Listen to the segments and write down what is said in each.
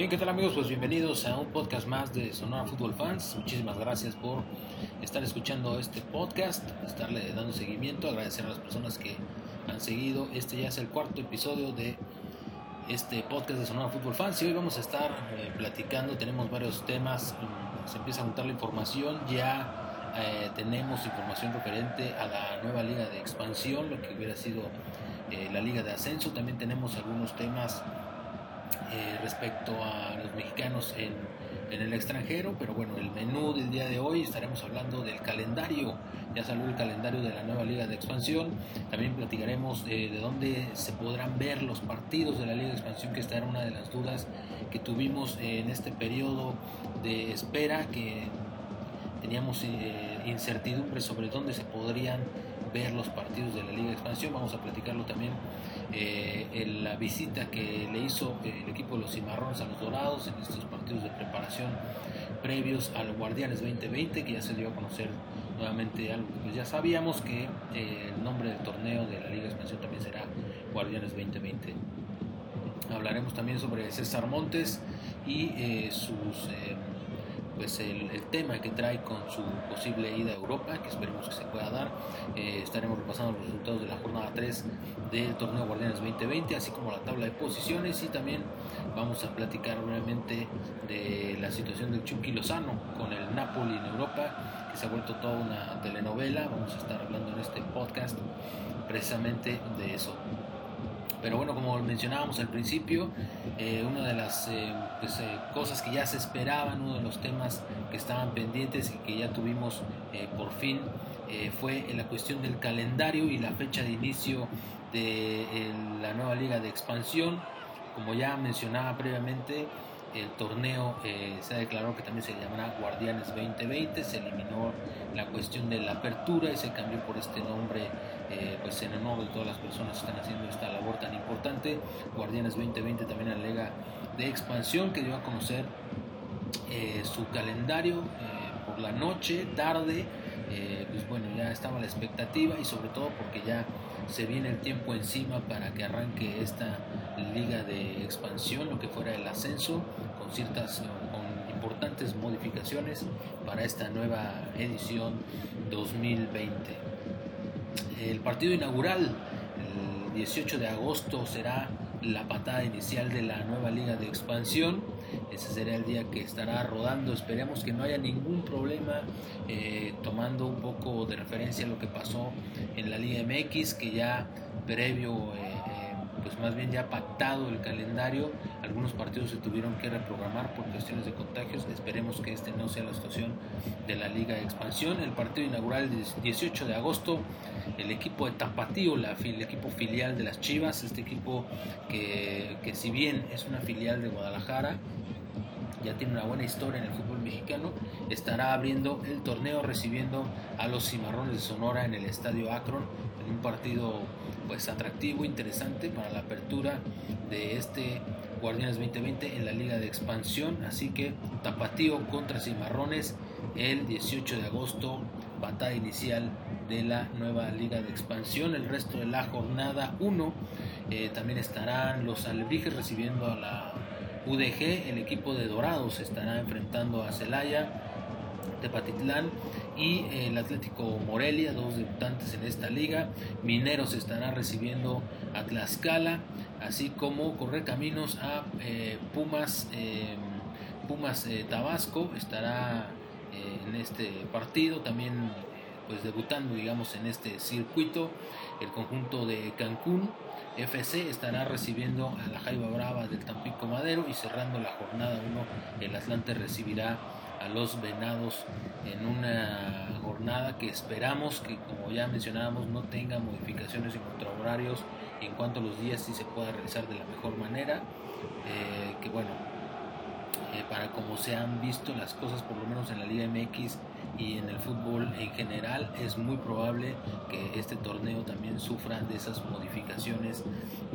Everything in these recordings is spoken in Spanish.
Bien, ¿qué tal amigos? Pues bienvenidos a un podcast más de Sonora Fútbol Fans. Muchísimas gracias por estar escuchando este podcast, estarle dando seguimiento, agradecer a las personas que han seguido. Este ya es el cuarto episodio de este podcast de Sonora Fútbol Fans y hoy vamos a estar eh, platicando, tenemos varios temas, mm, se empieza a juntar la información, ya eh, tenemos información referente a la nueva liga de expansión, lo que hubiera sido eh, la liga de ascenso, también tenemos algunos temas eh, respecto a los mexicanos en, en, el extranjero, pero bueno, el menú del día de hoy estaremos hablando del calendario, ya salió el calendario de la nueva liga de expansión, también platicaremos de dónde se podrán ver los partidos de la liga de expansión, que esta era una de las dudas que tuvimos en este periodo de espera, que teníamos eh, incertidumbre sobre dónde se podrían ver los partidos de la Liga de Expansión. Vamos a platicarlo también eh, en la visita que le hizo el equipo de los Cimarrones a los Dorados en estos partidos de preparación previos al Guardianes 2020, que ya se dio a conocer nuevamente algo pues ya sabíamos que eh, el nombre del torneo de la Liga de Expansión también será Guardianes 2020. Hablaremos también sobre César Montes y eh, sus pues el, tema que trae con su posible ida a Europa, que esperemos que se pueda dar. Eh, estaremos repasando los resultados de la jornada 3 del torneo Guardianes 2020, así como la tabla de posiciones y también vamos a platicar brevemente de la situación del Chucky Lozano con el Napoli en Europa, que se ha vuelto toda una telenovela. Vamos a estar hablando en este podcast precisamente de eso. Pero bueno, como mencionábamos al principio, eh, una de las eh, pues, eh, cosas que ya se esperaban, uno de los temas que estaban pendientes y que ya tuvimos por fin, fue la cuestión del calendario y la fecha de inicio de la nueva liga de expansión. Como ya mencionaba previamente, el torneo eh, se ha declarado que también se llamará Guardianes 2020, se eliminó la cuestión de la apertura y se cambió por este nombre eh, pues en honor de todas las personas que están haciendo esta labor tan importante. Guardianes 2020 también alega de expansión que dio a conocer eh, su calendario por la noche, tarde, pues bueno, ya estaba la expectativa y sobre todo porque ya se viene el tiempo encima para que arranque esta liga de expansión, lo que fuera el ascenso, con ciertas con importantes modificaciones para esta nueva edición 2020. El partido inaugural, el 18 de agosto, será la patada inicial de la nueva liga de expansión. Ese será el día que estará rodando. Esperemos que no haya ningún problema, eh, tomando un poco de referencia lo que pasó en la Liga MX, que ya previo eh, pues más bien ya pactado el calendario, algunos partidos se tuvieron que reprogramar por cuestiones de contagios, esperemos que este no sea la situación de la Liga de Expansión, el partido inaugural el 18 de agosto, el equipo de Tapatío, el equipo filial de las Chivas, este equipo que, que si bien es una filial de Guadalajara, ya tiene una buena historia en el fútbol mexicano, estará abriendo el torneo recibiendo a los Cimarrones de Sonora en el Estadio Akron un partido pues atractivo, interesante para la apertura de este Guardianes 2020 en la Liga de Expansión. Así que Tapatío contra Cimarrones el 18 de agosto, batalla inicial de la nueva Liga de Expansión. El resto de la jornada 1 eh, también estarán los Alebrijes recibiendo a la UDG. El equipo de Dorados estará enfrentando a Celaya Tepatitlán y el Atlético Morelia, dos debutantes en esta liga. Mineros estará recibiendo a Tlaxcala, así como correr caminos a eh, Pumas, eh, Pumas eh, Tabasco estará en este partido también pues debutando digamos en este circuito el conjunto de Cancún FC estará recibiendo a la Jaiba Brava del Tampico Madero y cerrando la jornada 1 el Atlante recibirá a los venados en una jornada que esperamos que, como ya mencionábamos, no tenga modificaciones en cuanto a horarios y en cuanto a los días sí se pueda realizar de la mejor manera. Eh, que bueno, eh, para como se han visto las cosas, por lo menos en la Liga MX y en el fútbol en general, es muy probable que este torneo también sufra de esas modificaciones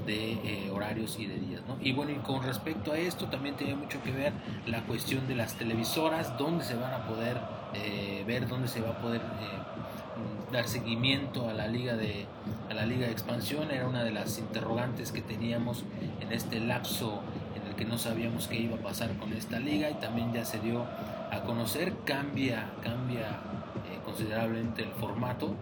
de eh, horarios y de días. Y bueno, y con respecto a esto también tiene mucho que ver la cuestión de las televisoras, dónde se van a poder eh, ver, dónde se va a poder dar seguimiento a la liga de a la liga de expansión era una de las interrogantes que teníamos en este lapso porque no sabíamos qué iba a pasar con esta liga y también ya se dio a conocer, cambia, cambia eh, considerablemente el formato.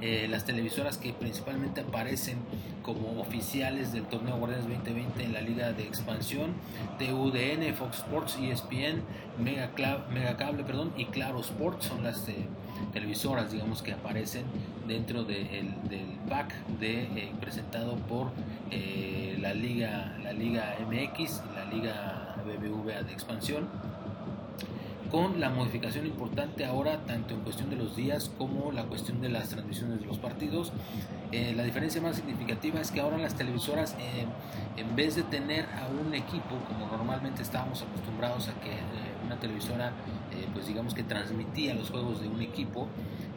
Eh, las televisoras que principalmente aparecen como oficiales del torneo Guardianes 2020 en la Liga de Expansión, TUDN, Fox Sports, ESPN, Mega, Mega Cable perdón, y Claro Sports son las televisoras digamos que aparecen dentro del pack de, eh, presentado por eh, la Liga la Liga MX y la Liga BBVA de expansión con la modificación importante ahora tanto en cuestión de los días como la cuestión de las transmisiones de los partidos. Eh, la diferencia más significativa es que ahora las televisoras, en vez de tener a un equipo, como normalmente estábamos acostumbrados a que una televisora, pues digamos que transmitía los juegos de un equipo,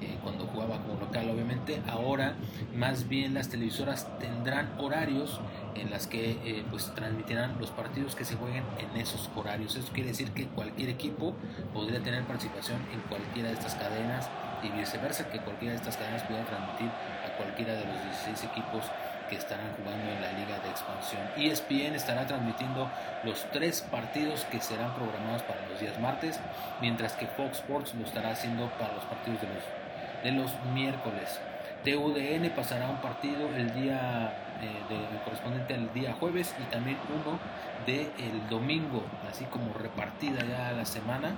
eh, cuando jugaba como local obviamente. Ahora más bien las televisoras tendrán horarios en las que eh, pues transmitirán los partidos que se jueguen en esos horarios. Esto quiere decir que cualquier equipo podría tener participación en cualquiera de estas cadenas y viceversa que cualquiera de estas cadenas pueda transmitir a cualquiera de los 16 equipos que estarán jugando en la liga de expansión. ESPN estará transmitiendo los tres partidos que serán programados para los días martes, mientras que Fox Sports lo estará haciendo para los partidos de los de los miércoles. TUDN pasará un partido el día eh, correspondiente al día jueves y también uno del el domingo, así como repartida ya la semana.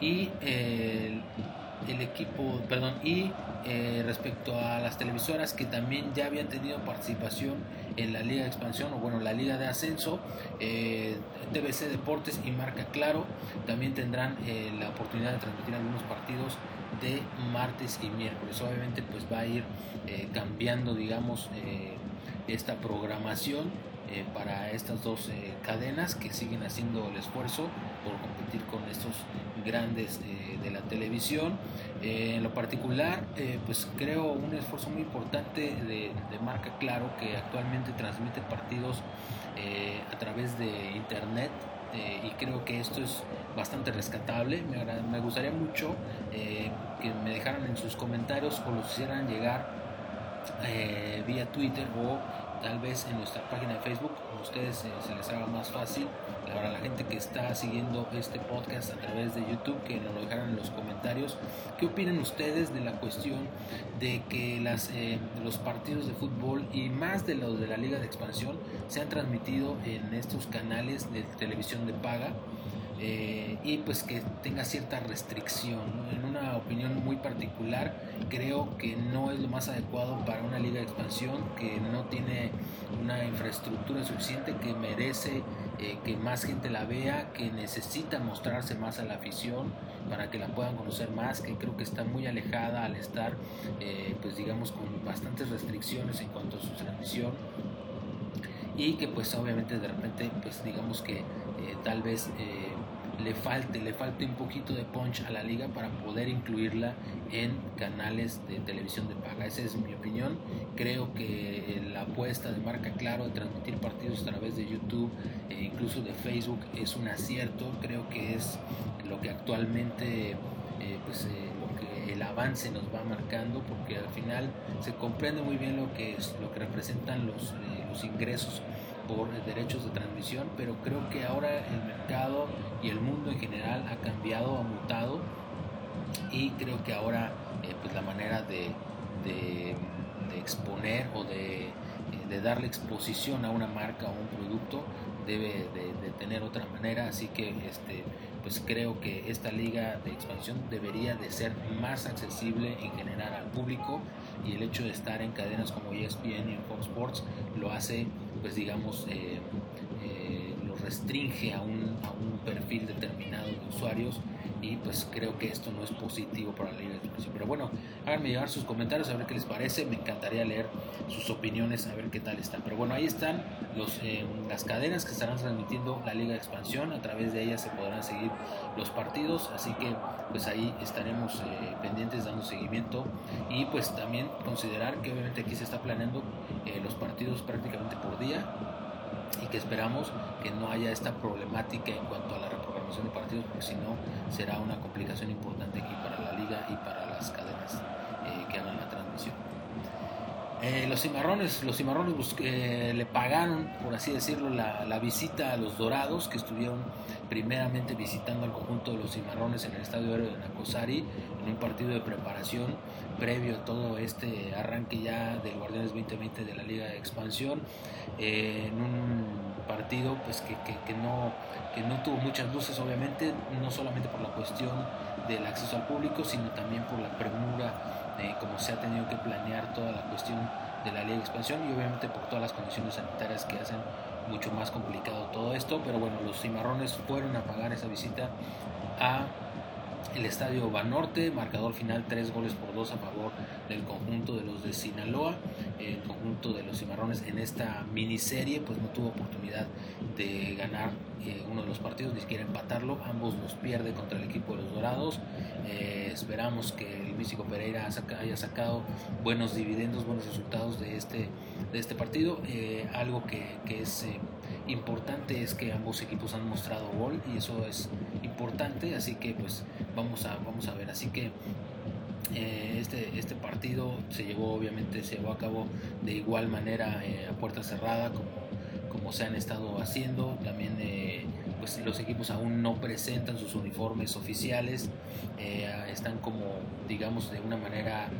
Y el, equipo, perdón, y eh, respecto a las televisoras que también ya habían tenido participación en la Liga de Expansión o bueno, la Liga de Ascenso, eh, TBC Deportes y Marca Claro también tendrán eh, la oportunidad de transmitir algunos partidos de martes y miércoles. Obviamente pues va a ir eh, cambiando digamos esta programación para estas dos cadenas que siguen haciendo el esfuerzo por competir con estos grandes de la televisión. en lo particular pues creo un esfuerzo muy importante de, marca claro que actualmente transmite partidos a través de internet y creo que esto es bastante rescatable. Me, gustaría mucho eh, que me dejaran en sus comentarios o los hicieran llegar eh, vía Twitter o tal vez en nuestra página de Facebook, a ustedes eh, se les haga más fácil. Para la gente que está siguiendo este podcast a través de YouTube, que nos lo dejaran en los comentarios. ¿Qué opinan ustedes de la cuestión de que las, los partidos de fútbol y más de los de la Liga de Expansión se han transmitido en estos canales de televisión de paga? Eh, y pues que tenga cierta restricción. En una opinión muy particular, creo que no es lo más adecuado para una liga de expansión que no tiene una infraestructura suficiente, que merece eh, que más gente la vea, que necesita mostrarse más a la afición para que la puedan conocer más, que creo que está muy alejada al estar, eh, pues digamos, con bastantes restricciones en cuanto a su transmisión y que pues obviamente de repente pues digamos que tal vez le falte, le falte un poquito de punch a la liga para poder incluirla en canales de televisión de paga. Esa es mi opinión. Creo que la apuesta de marca claro de transmitir partidos a través de YouTube e incluso de Facebook es un acierto. Creo que es lo que actualmente eh, pues, eh, lo que el avance nos va marcando porque al final se comprende muy bien lo que es lo que representan los, eh, los ingresos por derechos de transmisión, pero creo que ahora el mercado y el mundo en general ha cambiado, ha mutado y creo que ahora eh, pues la manera de, de, exponer o de, eh, de, darle exposición a una marca o un producto debe de, tener otra manera, así que este, pues creo que esta liga de expansión debería de ser más accesible en general al público y el hecho de estar en cadenas como ESPN y Fox Sports lo hace pues digamos, eh, eh, lo restringe a un, a un, perfil determinado de usuarios y pues creo que esto no es positivo para la liga de expresión. Pero bueno, háganme llegar sus comentarios a ver qué les parece, me encantaría leer sus opiniones, a ver qué tal están. Pero bueno, ahí están los, eh, las cadenas que estarán transmitiendo la liga de expansión, a través de ellas se podrán seguir los partidos, así que pues ahí estaremos pendientes dando seguimiento y pues también considerar que obviamente aquí se está planeando los partidos prácticamente por día y que esperamos que no haya esta problemática en cuanto a la reprogramación de partidos, porque si no será una complicación importante aquí para la liga y para las cadenas eh, que hagan la transmisión. Eh, los cimarrones, los cimarrones eh, le pagaron, por así decirlo, la, visita a los dorados que estuvieron primeramente visitando al conjunto de los cimarrones en el estadio aéreo de Nacosari en un partido de preparación previo a todo este arranque ya del Guardianes 2020 de la Liga de Expansión eh, en un partido pues que, que, no, que no tuvo muchas luces obviamente no solamente por la cuestión del acceso al público sino también por la premura de cómo se ha tenido que planear toda la cuestión de la ley de expansión y obviamente por todas las condiciones sanitarias que hacen mucho más complicado todo esto, pero bueno, los cimarrones fueron a pagar esa visita a el estadio Banorte, marcador final 3 goles por 2 a favor del conjunto de los de Sinaloa. El conjunto de los cimarrones en esta miniserie pues no tuvo oportunidad de ganar eh, uno de los partidos, ni siquiera empatarlo. Ambos los pierde contra el equipo de los Dorados. Eh, esperamos que el Místico Pereira haya sacado buenos dividendos, buenos resultados de este, de este partido. Eh, algo que, que es importante es que ambos equipos han mostrado gol y eso es importante, así que pues vamos a, vamos a ver. Así que eh, este, este partido se llevó, obviamente, se llevó a cabo de igual manera eh, a puerta cerrada como, como se han estado haciendo. También eh, pues los equipos aún no presentan sus uniformes oficiales, están como, digamos, de una manera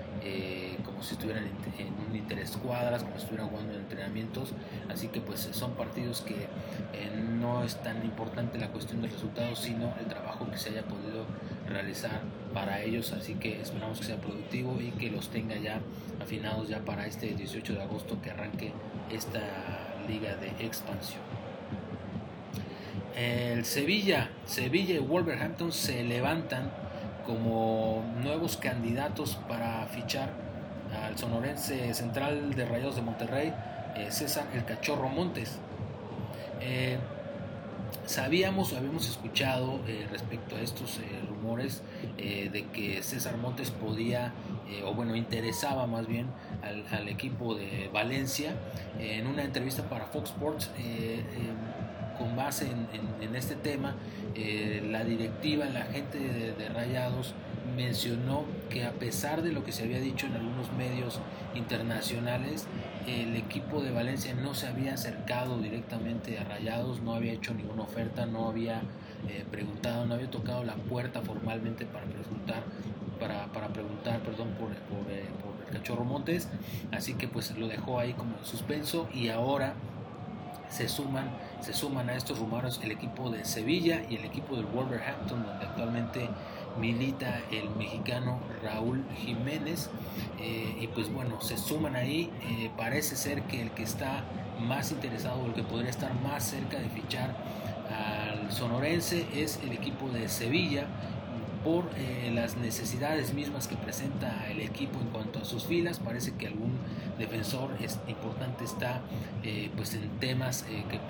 como si estuvieran en, un interescuadras, como si estuvieran jugando en entrenamientos. Así que pues son partidos que no es tan importante la cuestión del resultado, sino el trabajo que se haya podido realizar para ellos, así que esperamos que sea productivo y que los tenga ya afinados ya para este 18 de agosto que arranque esta liga de expansión. El Sevilla, Sevilla y Wolverhampton se levantan como nuevos candidatos para fichar al sonorense central de Rayos de Monterrey, eh, César el Cachorro Montes. Eh, sabíamos o habíamos escuchado eh, respecto a estos rumores de que César Montes podía, o bueno, interesaba más bien al, equipo de Valencia en una entrevista para Fox Sports. Con base en, este tema, la directiva, la gente de Rayados mencionó que a pesar de lo que se había dicho en algunos medios internacionales, el equipo de Valencia no se había acercado directamente a Rayados, no había hecho ninguna oferta, no había eh, preguntado, no había tocado la puerta formalmente para preguntar, para, preguntar perdón, por, por, eh, por, el cachorro Montes, así que pues lo dejó ahí como en suspenso y ahora se suman, se suman a estos rumores el equipo de Sevilla y el equipo del Wolverhampton, donde actualmente milita el mexicano Raúl Jiménez. Eh, y pues bueno se suman ahí. Eh, parece ser que el que está más interesado el que podría estar más cerca de fichar al sonorense es el equipo de Sevilla por eh, las necesidades mismas que presenta el equipo en cuanto a sus filas parece que algún defensor es importante está pues en temas hacer que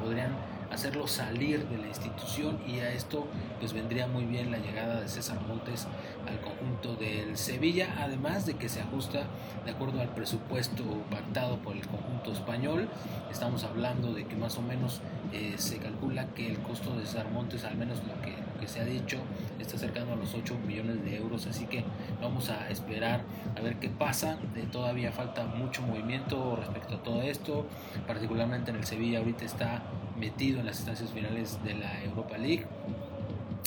podrían hacerlo salir de la institución y a esto pues vendría muy bien la llegada de César Montes al conjunto del Sevilla, además de que se ajusta de acuerdo al presupuesto pactado por el conjunto español. Estamos hablando de que más o menos eh, se calcula que el costo de César Montes, al menos lo que, que se ha dicho, está acercando a los 8 millones de euros, así que vamos a esperar a ver qué pasa. Eh, todavía falta mucho movimiento respecto a todo esto, particularmente en el Sevilla ahorita está metido en las instancias finales de la Europa League.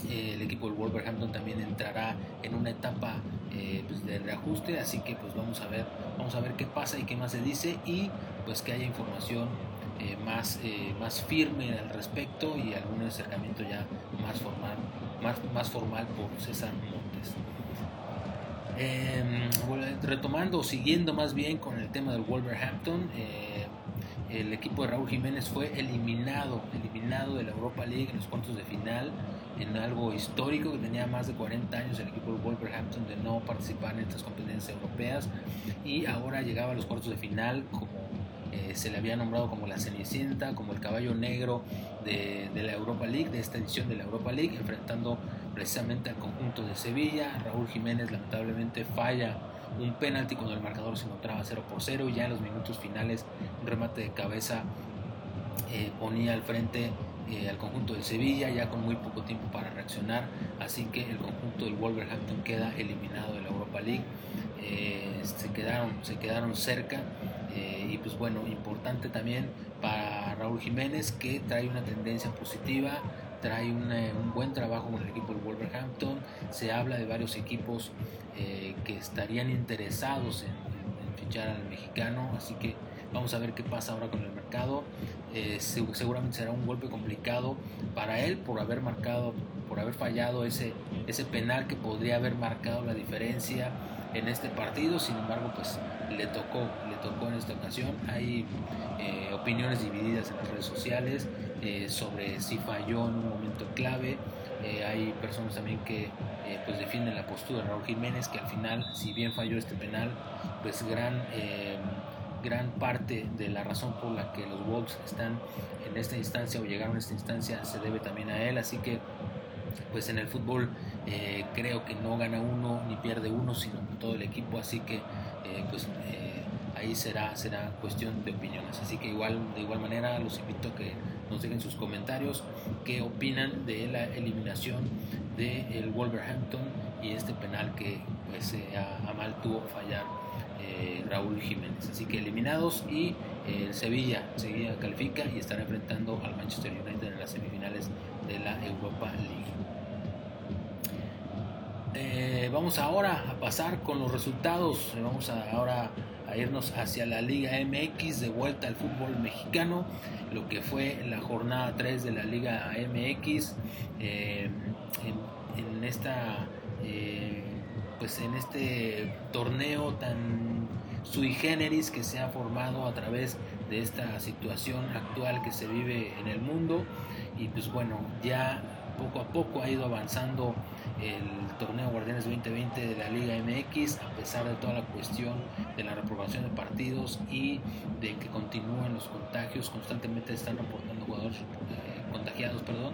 Eh, el equipo del Wolverhampton también entrará en una etapa eh, pues, de reajuste, así que pues vamos a ver, vamos a ver qué pasa y qué más se dice y pues que haya información eh, más, más firme al respecto y algún acercamiento ya más formal, más, más formal por César Montes. Em, retomando, siguiendo más bien con el tema del Wolverhampton, el equipo de Raúl Jiménez fue eliminado, eliminado de la Europa League en los cuartos de final, en algo histórico que tenía más de 40 años el equipo de Wolverhampton de no participar en estas competencias europeas y ahora llegaba a los cuartos de final eh, se le había nombrado como la Cenicienta, como el caballo negro de, de, la Europa League, de esta edición de la Europa League, enfrentando precisamente al conjunto de Sevilla. Raúl Jiménez lamentablemente falla un penalti cuando el marcador se encontraba 0 por 0 y ya en los minutos finales un remate de cabeza eh, ponía al frente eh, al conjunto del Sevilla ya con muy poco tiempo para reaccionar, así que el conjunto del Wolverhampton queda eliminado de la Europa League. Se, quedaron, se quedaron cerca eh, y pues bueno, importante también para Raúl Jiménez que trae una tendencia positiva, trae un buen trabajo con el equipo del Wolverhampton, se habla de varios equipos que estarían interesados en fichar al mexicano, así que Vamos a ver qué pasa ahora con el mercado. Eh, seguramente será un golpe complicado para él por haber marcado, por haber fallado ese, ese penal que podría haber marcado la diferencia en este partido. Sin embargo, pues le tocó, le tocó en esta ocasión. Hay eh, opiniones divididas en las redes sociales eh, sobre si falló en un momento clave. hay personas también que pues defienden la postura de Raúl Jiménez, que al final, si bien falló este penal, pues gran gran parte de la razón por la que los Wolves están en esta instancia o llegaron a esta instancia se debe también a él, así que pues en el fútbol eh, creo que no gana uno ni pierde uno, sino todo el equipo, así que eh, pues eh, ahí será, será cuestión de opiniones. Así que igual, de igual manera los invito a que nos dejen sus comentarios, qué opinan de la eliminación del Wolverhampton y este penal que pues a, a mal tuvo fallar eh, Raúl Jiménez. Así que eliminados y el eh, Sevilla, Sevilla califica y estará enfrentando al Manchester United en las semifinales de la Europa League. Eh, vamos ahora a pasar con los resultados. Vamos ahora a irnos hacia la Liga MX, de vuelta al fútbol mexicano, lo que fue la jornada 3 de la Liga MX. en, esta pues en este torneo tan sui generis que se ha formado a través de esta situación actual que se vive en el mundo y pues bueno ya poco a poco ha ido avanzando el torneo Guardianes 2020 de la Liga MX a pesar de toda la cuestión de la reprobación de partidos y de que continúan los contagios constantemente están reportando jugadores eh, contagiados perdón.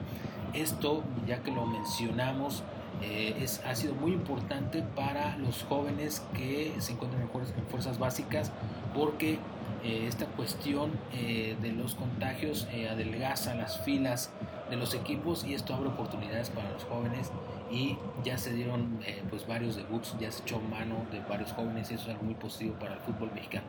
Esto ya que lo mencionamos eh, es, ha sido muy importante para los jóvenes que se encuentran en, fuerzas básicas porque eh, esta cuestión eh, de los contagios adelgaza las filas de los equipos y esto abre oportunidades para los jóvenes y ya se dieron pues varios debuts, ya se echó mano de varios jóvenes y eso es algo muy positivo para el fútbol mexicano.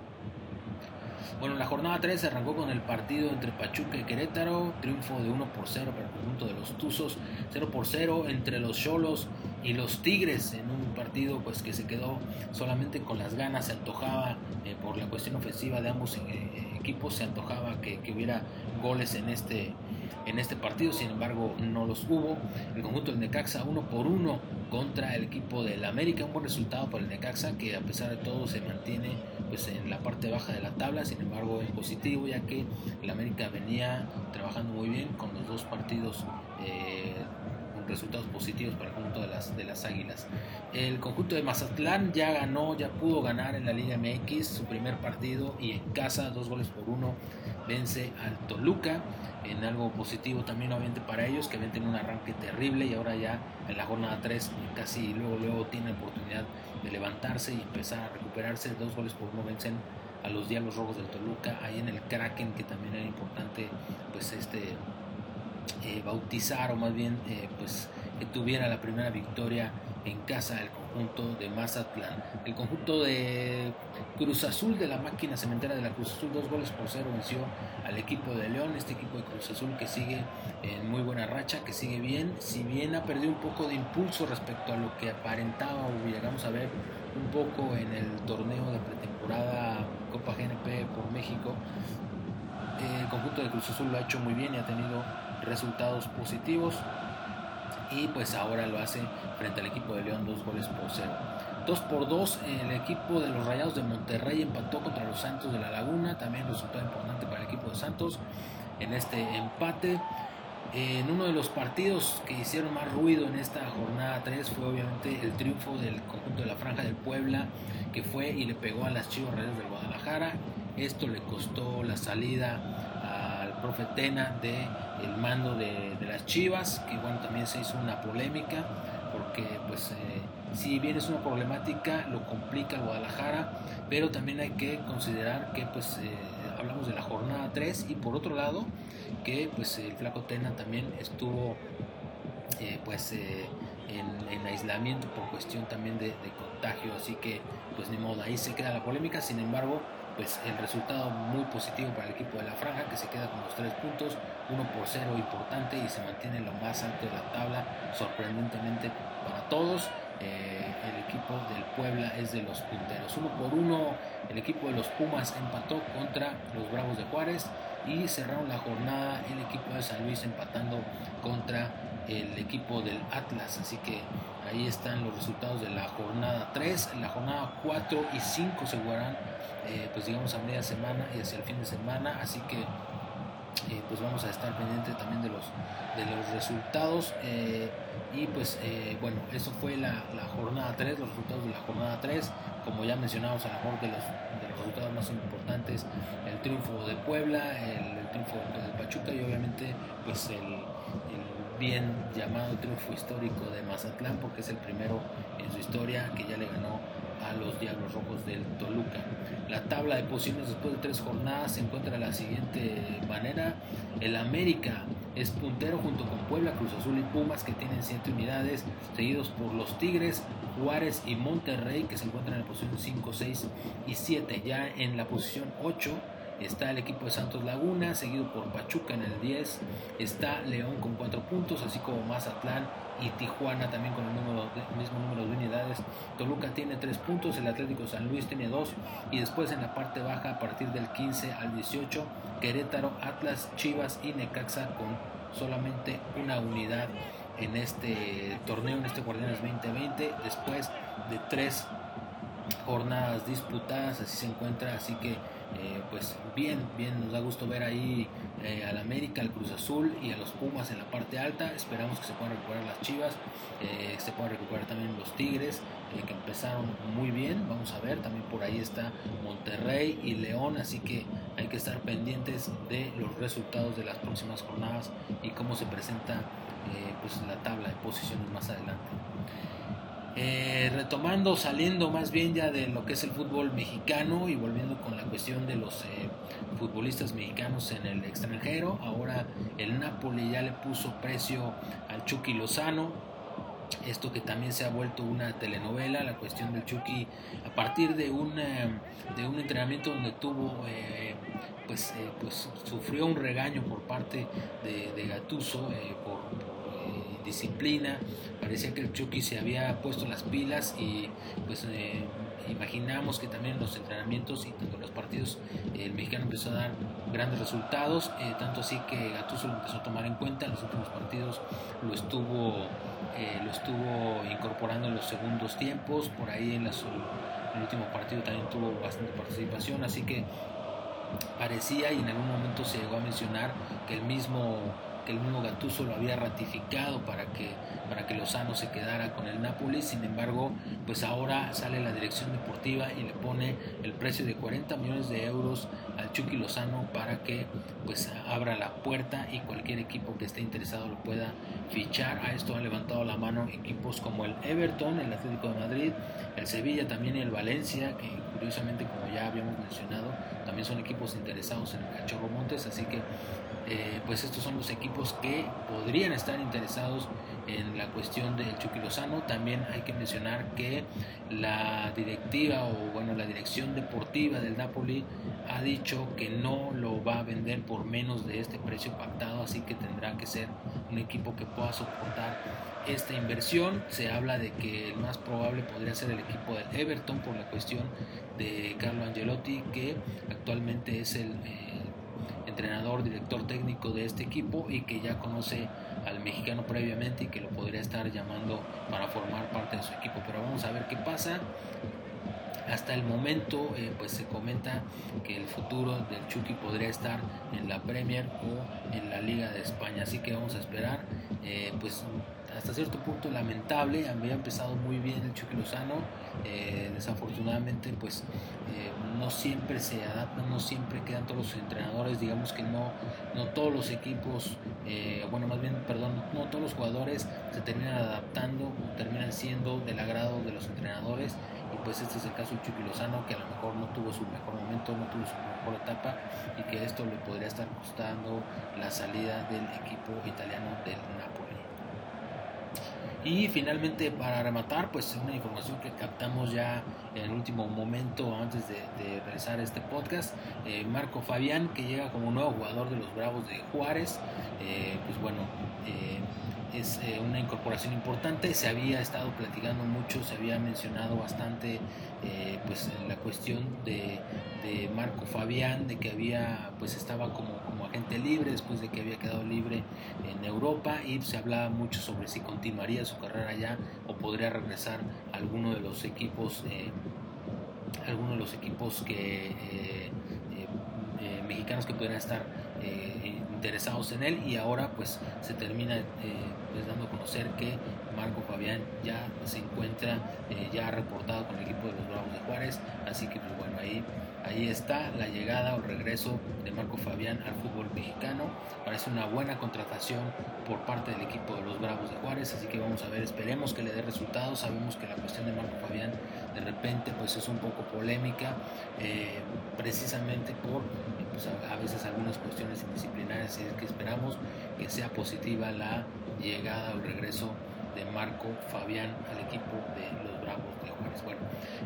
Bueno, la jornada 3 se arrancó con el partido entre Pachuca y Querétaro, triunfo de 1 por 0 para el conjunto de los Tuzos, 0 por 0 entre los Cholos y los Tigres en un partido pues que se quedó solamente con las ganas, se antojaba eh, por la cuestión ofensiva de ambos eh, equipos, se antojaba que, que hubiera goles en este en este partido, sin embargo no los hubo. El conjunto del Necaxa uno por uno contra el equipo del América, un buen resultado para el Necaxa que a pesar de todo se mantiene pues en la parte baja de la tabla, sin embargo es positivo ya que el América venía trabajando muy bien con los dos partidos eh, resultados positivos para el conjunto de las, de las Águilas. El conjunto de Mazatlán ya ganó, ya pudo ganar en la Liga MX su primer partido y en casa, dos goles por uno, vence al Toluca. En algo positivo también obviamente para ellos que habían tenido un arranque terrible y ahora ya en la jornada 3 casi luego luego tiene oportunidad de levantarse y empezar a recuperarse. Dos goles por uno vencen a los Diablos Rojos del Toluca, ahí en el Kraken que también era importante pues este eh, bautizar o más bien eh, pues que tuviera la primera victoria en casa del conjunto de Mazatlán. El conjunto de Cruz Azul de la máquina cementera de la Cruz Azul, dos goles por cero venció al equipo de León, este equipo de Cruz Azul que sigue en muy buena racha, que sigue bien, si bien ha perdido un poco de impulso respecto a lo que aparentaba o llegamos a ver un poco en el torneo de pretemporada Copa GNP por México, el conjunto de Cruz Azul lo ha hecho muy bien y ha tenido resultados positivos y pues ahora lo hace frente al equipo de León dos goles por cero. 2 por 2 el equipo de los Rayados de Monterrey empató contra los Santos de la Laguna, también resultado importante para el equipo de Santos en este empate. En uno de los partidos que hicieron más ruido en esta jornada 3 fue obviamente el triunfo del conjunto de la Franja del Puebla, que fue y le pegó a las Chivas Redes del Guadalajara. Esto le costó la salida al profe Tena de el mando de, las Chivas, que bueno, también se hizo una polémica, porque pues eh, si bien es una problemática, lo complica Guadalajara, pero también hay que considerar que pues eh, hablamos de la jornada 3 y por otro lado que pues el flaco Tena también estuvo eh, pues en, aislamiento por cuestión también de, contagio así que pues ni modo ahí se queda la polémica sin embargo pues el resultado muy positivo para el equipo de la franja que se queda con los tres puntos uno por cero importante y se mantiene lo más alto de la tabla sorprendentemente para todos eh, el equipo del Puebla es de los punteros. Uno por uno, el equipo de los Pumas empató contra los Bravos de Juárez y cerraron la jornada el equipo de San Luis empatando contra el equipo del Atlas. Así que ahí están los resultados de la jornada 3. En la jornada 4 y 5 se jugarán, eh, pues digamos, a media semana y hacia el fin de semana. Así que eh, pues vamos a estar pendientes también de los, de los resultados. Eh, y pues eh, bueno, eso fue la, jornada 3, los resultados de la jornada 3. Como ya mencionamos, a lo mejor de los, de los resultados más importantes, el triunfo de Puebla, el, triunfo de Pachuca y obviamente pues el, el bien llamado triunfo histórico de Mazatlán, porque es el primero en su historia que ya le ganó a los Diablos Rojos del Toluca. La tabla de posiciones después de tres jornadas se encuentra de la siguiente manera. El América es puntero junto con Puebla, Cruz Azul y Pumas que tienen 7 unidades, seguidos por los Tigres, Juárez y Monterrey que se encuentran en la posición 5, 6 y 7. Ya en la posición 8 está el equipo de Santos Laguna, seguido por Pachuca en el 10, está León con 4 puntos, así como Mazatlán y Tijuana también con el, número, mismo número de unidades. Toluca tiene 3 puntos, el Atlético San Luis tiene 2 y después en la parte baja a partir del 15 al 18 Querétaro, Atlas, Chivas y Necaxa con solamente una unidad en este torneo, en este Guardianes 2020, después de tres jornadas disputadas, así se encuentra, así que eh, pues bien, bien, nos da gusto ver ahí eh, al América, al Cruz Azul y a los Pumas en la parte alta. Esperamos que se puedan recuperar las Chivas, eh, se puedan recuperar también los Tigres, que empezaron muy bien. Vamos a ver, también por ahí está Monterrey y León, así que hay que estar pendientes de los resultados de las próximas jornadas y cómo se presenta pues la tabla de posiciones más adelante. Eh, retomando, saliendo más bien ya de lo que es el fútbol mexicano y volviendo con la cuestión de los eh, futbolistas mexicanos en el extranjero, ahora el Napoli ya le puso precio al Chucky Lozano, esto que también se ha vuelto una telenovela, la cuestión del Chucky, a partir de un, eh, de un entrenamiento donde tuvo, pues, pues sufrió un regaño por parte de, de Gatuso por disciplina. Parecía que el Chucky se había puesto las pilas y pues eh, imaginamos que también en los entrenamientos y tanto en los partidos el mexicano empezó a dar grandes resultados, eh, tanto así que Gattuso lo empezó a tomar en cuenta en los últimos partidos, lo estuvo, eh, lo estuvo incorporando en los segundos tiempos, por ahí en, el último partido también tuvo bastante participación, así que parecía y en algún momento se llegó a mencionar que el mismo el mismo Gattuso lo había ratificado para que, para que Lozano se quedara con el Napoli, sin embargo, pues ahora sale la dirección deportiva y le pone el precio de 40 millones de euros al Chucky Lozano para que pues abra la puerta y cualquier equipo que esté interesado lo pueda fichar. A esto han levantado la mano equipos como el Everton, el Atlético de Madrid, el Sevilla también y el Valencia, que curiosamente como ya habíamos mencionado, también son equipos interesados en el Cachorro Montes, así que eh, pues estos son los equipos que podrían estar interesados en la cuestión del Chucky Lozano. También hay que mencionar que la directiva o bueno la dirección deportiva del Napoli ha dicho que no lo va a vender por menos de este precio pactado, así que tendrá que ser un equipo que pueda soportar esta inversión. Se habla de que el más probable podría ser el equipo del Everton por la cuestión de Carlo Angelotti, que actualmente es el eh, entrenador, director técnico de este equipo y que ya conoce al mexicano previamente y que lo podría estar llamando para formar parte de su equipo. Pero vamos a ver qué pasa. Hasta el momento, eh, pues se comenta que el futuro del Chucky podría estar en la Premier o en la Liga de España. Así que vamos a esperar. Eh, pues hasta cierto punto lamentable, había empezado muy bien el Chucky eh, desafortunadamente pues eh, no siempre se adaptan, no siempre quedan todos los entrenadores, digamos que no, no todos los equipos, eh, bueno más bien, perdón, no todos los jugadores se terminan adaptando, terminan siendo del agrado de los entrenadores. Pues este es el caso de Chucky que a lo mejor no tuvo su mejor momento, no tuvo su mejor etapa y que esto le podría estar costando la salida del equipo italiano del Napoli. Y finalmente para rematar, pues una información que captamos ya en el último momento antes de, realizar este podcast, eh, Marco Fabián que llega como nuevo jugador de los Bravos de Juárez, eh, pues bueno, eh, es una incorporación importante. Se había estado platicando mucho, se había mencionado bastante pues la cuestión de, Marco Fabián, de que había pues estaba como agente libre después de que había quedado libre en Europa y se hablaba mucho sobre si continuaría su carrera allá o podría regresar a alguno de los equipos eh, alguno de los equipos que mexicanos que pudieran estar interesados en él y ahora pues se termina eh, pues, dando a conocer que Marco Fabián ya se encuentra eh, ya reportado con el equipo de los Bravos de Juárez. Así que pues bueno ahí ahí está la llegada o regreso de Marco Fabián al fútbol mexicano. Parece una buena contratación por parte del equipo de los Bravos de Juárez. Así que vamos a ver esperemos que le dé resultados. Sabemos que la cuestión de Marco Fabián de repente pues es un poco polémica eh, precisamente por pues, a, veces algunas cuestiones indisciplinarias y es que esperamos que sea positiva la llegada o regreso de Marco Fabián al equipo de los Bravos de Juárez. Bueno,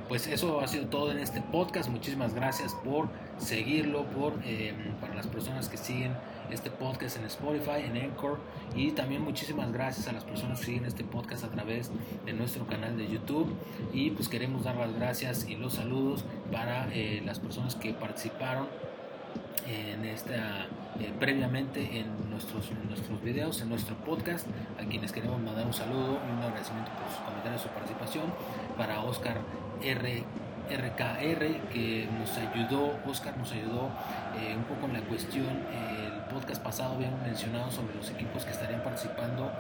pues eso ha sido todo en este podcast. Muchísimas gracias por seguirlo, por em, para las personas que siguen este podcast en Spotify, en Anchor y también muchísimas gracias a las personas que siguen este podcast a través de nuestro canal de YouTube y pues queremos dar las gracias y los saludos para eh, las personas que participaron en esta eh, previamente en nuestros, nuestros videos, en nuestro podcast, a quienes queremos mandar un saludo y un agradecimiento por sus comentarios su participación, para Oscar R. RKR que nos ayudó, Oscar nos ayudó eh, un poco en la cuestión, el podcast pasado habíamos mencionado sobre los equipos que estarían participando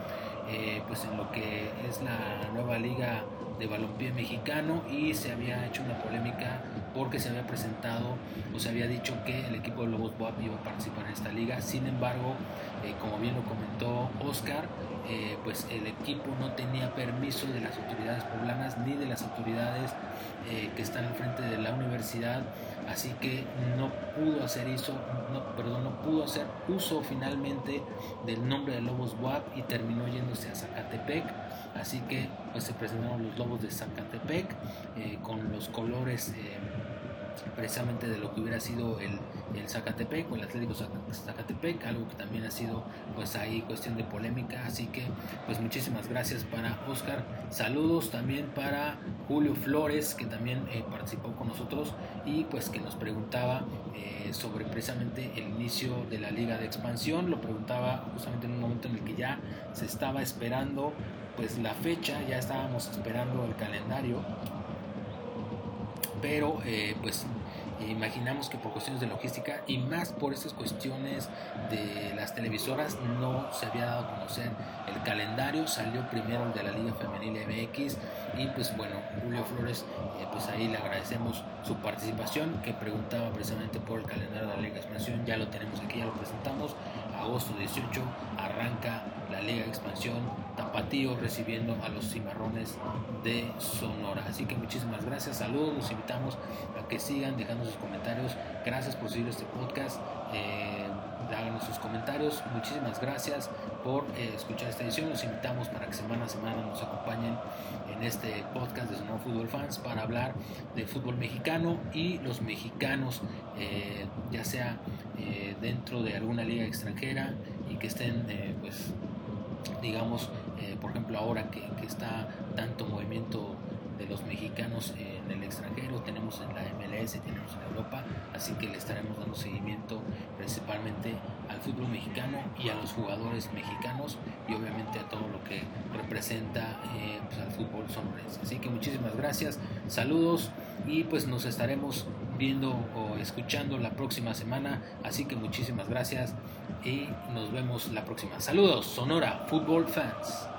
eh, pues en lo que es la nueva liga de balompié mexicano y se había hecho una polémica porque se había presentado o se había dicho que el equipo de Lobos Boab iba a participar en esta liga. Sin embargo, eh, como bien lo comentó Oscar, eh, pues el equipo no tenía permiso de las autoridades poblanas ni de las autoridades eh, que están al frente de la universidad, así que no pudo hacer eso, no, perdón, no pudo hacer uso finalmente del nombre de Lobos Boab y terminó yéndose a Zacatepec Así que pues se presentaron los lobos de Zacatepec eh, con los colores eh, precisamente de lo que hubiera sido el, el Zacatepec o el Atlético Zacatepec, algo que también ha sido pues ahí cuestión de polémica. Así que pues muchísimas gracias para Oscar. Saludos también para Julio Flores que también eh, participó con nosotros y pues que nos preguntaba sobre precisamente el inicio de la liga de expansión. Lo preguntaba justamente en un momento en el que ya se estaba esperando pues la fecha, ya estábamos esperando el calendario, pero eh, pues imaginamos que por cuestiones de logística y más por estas cuestiones de las televisoras no se había dado a conocer el calendario, salió primero el de la Liga Femenil MX y pues bueno, Julio Flores, eh, pues ahí le agradecemos su participación que preguntaba precisamente por el calendario de la Liga Expansión, ya lo tenemos aquí, ya lo presentamos, agosto 18 arranca la Liga Expansión Tapatío recibiendo a los cimarrones de Sonora. Así que muchísimas gracias, saludos, los invitamos a que sigan dejando sus comentarios. Gracias por seguir este podcast. Eh, háganos sus comentarios. Muchísimas gracias por eh, escuchar esta edición. Los invitamos para que semana a semana nos acompañen en este podcast de Sonora Fútbol Fans para hablar de fútbol mexicano y los mexicanos, eh, ya sea dentro de alguna liga extranjera y que estén pues digamos, eh, por ejemplo, ahora que, está tanto movimiento de los mexicanos en el extranjero, tenemos en la MLS, tenemos en Europa, así que le estaremos dando seguimiento principalmente al fútbol mexicano y a los jugadores mexicanos y obviamente a todo lo que representa eh, pues, al fútbol sonorense. Así que muchísimas gracias, saludos y pues nos estaremos viendo o escuchando la próxima semana, así que muchísimas gracias y nos vemos la próxima. Saludos, Sonora Football Fans.